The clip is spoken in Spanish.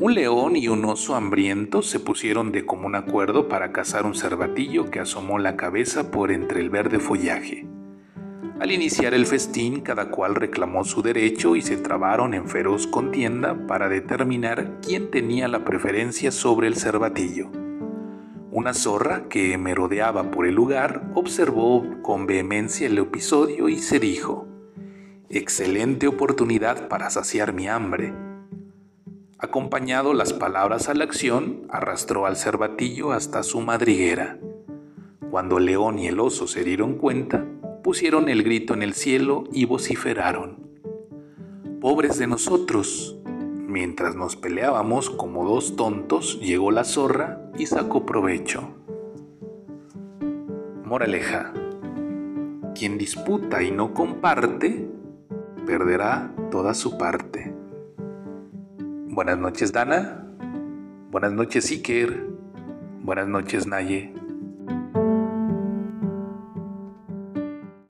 Un león y un oso hambriento se pusieron de común acuerdo para cazar un cervatillo que asomó la cabeza por entre el verde follaje. Al iniciar el festín, cada cual reclamó su derecho y se trabaron en feroz contienda para determinar quién tenía la preferencia sobre el cervatillo. Una zorra que merodeaba por el lugar observó con vehemencia el episodio y se dijo, Excelente oportunidad para saciar mi hambre. Acompañado las palabras a la acción, arrastró al cervatillo hasta su madriguera. Cuando el león y el oso se dieron cuenta, pusieron el grito en el cielo y vociferaron. Pobres de nosotros. Mientras nos peleábamos como dos tontos, llegó la zorra y sacó provecho. Moraleja. Quien disputa y no comparte, perderá toda su parte. Buenas noches, Dana. Buenas noches, Iker. Buenas noches, Naye.